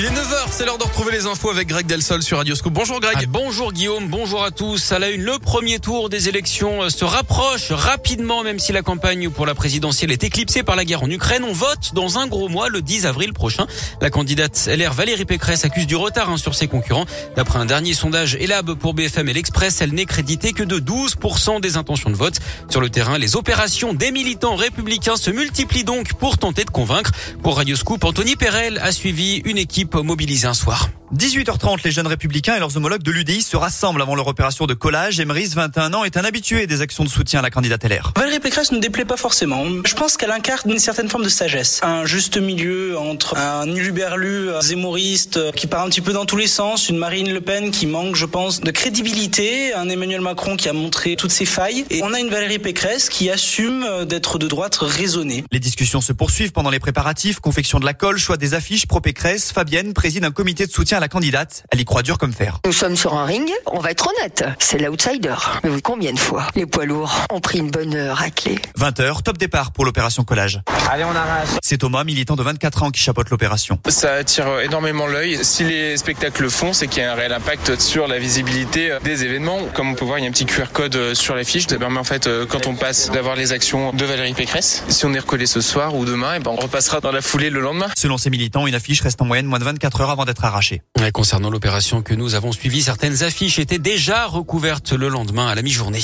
Il est 9h, c'est l'heure de retrouver les infos avec Greg Delsol sur Radio Scoop. Bonjour Greg. Ah, bonjour Guillaume, bonjour à tous. À la une, le premier tour des élections euh, se rapproche rapidement, même si la campagne pour la présidentielle est éclipsée par la guerre en Ukraine. On vote dans un gros mois, le 10 avril prochain. La candidate LR Valérie Pécresse accuse du retard hein, sur ses concurrents. D'après un dernier sondage Elab pour BFM et l'Express, elle n'est créditée que de 12% des intentions de vote. Sur le terrain, les opérations des militants républicains se multiplient donc pour tenter de convaincre. Pour Radio Scoop, Anthony Perel a suivi une équipe mobilisée un soir. 18h30, les jeunes républicains et leurs homologues de l'UDI se rassemblent avant leur opération de collage. Emeris, 21 ans, est un habitué des actions de soutien à la candidate LR. Valérie Pécresse ne déplaît pas forcément. Je pense qu'elle incarne une certaine forme de sagesse. Un juste milieu entre un uluberlu zémoriste qui part un petit peu dans tous les sens, une Marine Le Pen qui manque, je pense, de crédibilité, un Emmanuel Macron qui a montré toutes ses failles, et on a une Valérie Pécresse qui assume d'être de droite raisonnée. Les discussions se poursuivent pendant les préparatifs, confection de la colle, choix des affiches pro Pécresse. Fabienne préside un comité de soutien la candidate. Elle y croit dur comme fer. Nous sommes sur un ring, on va être honnête, c'est l'outsider. Mais oui, combien de fois les poids lourds ont pris une bonne raclée 20h, top départ pour l'opération collage. Allez, on arrache. C'est Thomas, militant de 24 ans, qui chapeaute l'opération. Ça attire énormément l'œil. Si les spectacles le font, c'est qu'il y a un réel impact sur la visibilité des événements. Comme on peut voir, il y a un petit QR code sur l'affiche. Ça permet en fait, quand on passe, d'avoir les actions de Valérie Pécresse. Si on est recollé ce soir ou demain, et ben on repassera dans la foulée le lendemain. Selon ces militants, une affiche reste en moyenne moins de 24 heures avant d'être arrachée. Concernant l'opération que nous avons suivie, certaines affiches étaient déjà recouvertes le lendemain à la mi-journée.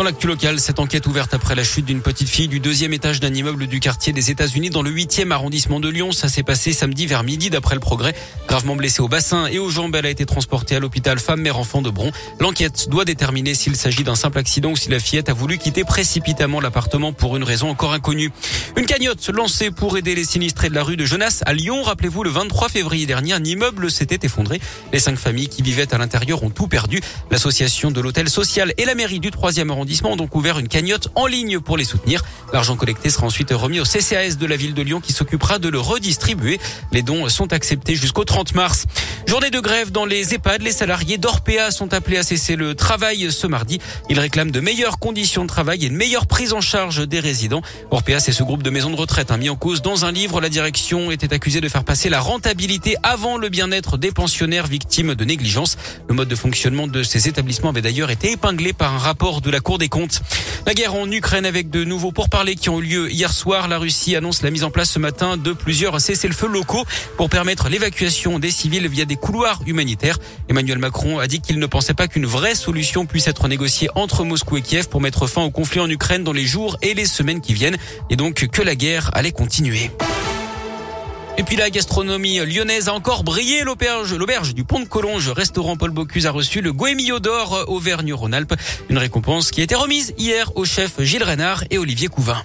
Dans l'actu local, cette enquête ouverte après la chute d'une petite fille du deuxième étage d'un immeuble du quartier des États-Unis dans le 8e arrondissement de Lyon. Ça s'est passé samedi vers midi d'après le progrès. Gravement blessée au bassin et aux jambes, elle a été transportée à l'hôpital femme mère enfant de Bron. L'enquête doit déterminer s'il s'agit d'un simple accident ou si la fillette a voulu quitter précipitamment l'appartement pour une raison encore inconnue. Une cagnotte lancée pour aider les sinistrés de la rue de Genasse à Lyon. Rappelez-vous, le 23 février dernier, un immeuble s'était effondré. Les cinq familles qui vivaient à l'intérieur ont tout perdu. L'association de l'hôtel social et la mairie du troisième arrondissement ont donc ouvert une cagnotte en ligne pour les soutenir. L'argent collecté sera ensuite remis au CCAS de la ville de Lyon qui s'occupera de le redistribuer. Les dons sont acceptés jusqu'au 30 mars. Journée de grève dans les EHPAD. Les salariés d'Orpea sont appelés à cesser le travail ce mardi. Ils réclament de meilleures conditions de travail et une meilleure prise en charge des résidents. Orpea, c'est ce groupe de maisons de retraite hein, mis en cause dans un livre. La direction était accusée de faire passer la rentabilité avant le bien-être des pensionnaires victimes de négligence. Le mode de fonctionnement de ces établissements avait d'ailleurs été épinglé par un rapport de la Cour des comptes. La guerre en Ukraine avec de nouveaux pourparlers qui ont eu lieu hier soir. La Russie annonce la mise en place ce matin de plusieurs cessez-le-feu locaux pour permettre l'évacuation des civils via des couloirs humanitaires. Emmanuel Macron a dit qu'il ne pensait pas qu'une vraie solution puisse être négociée entre Moscou et Kiev pour mettre fin au conflit en Ukraine dans les jours et les semaines qui viennent et donc que la guerre allait continuer. Et puis la gastronomie lyonnaise a encore brillé. L'auberge, l'auberge du Pont de Collonges, restaurant Paul Bocuse a reçu le Goemio d'or Auvergne-Rhône-Alpes. Une récompense qui a été remise hier aux chefs Gilles Renard et Olivier Couvin.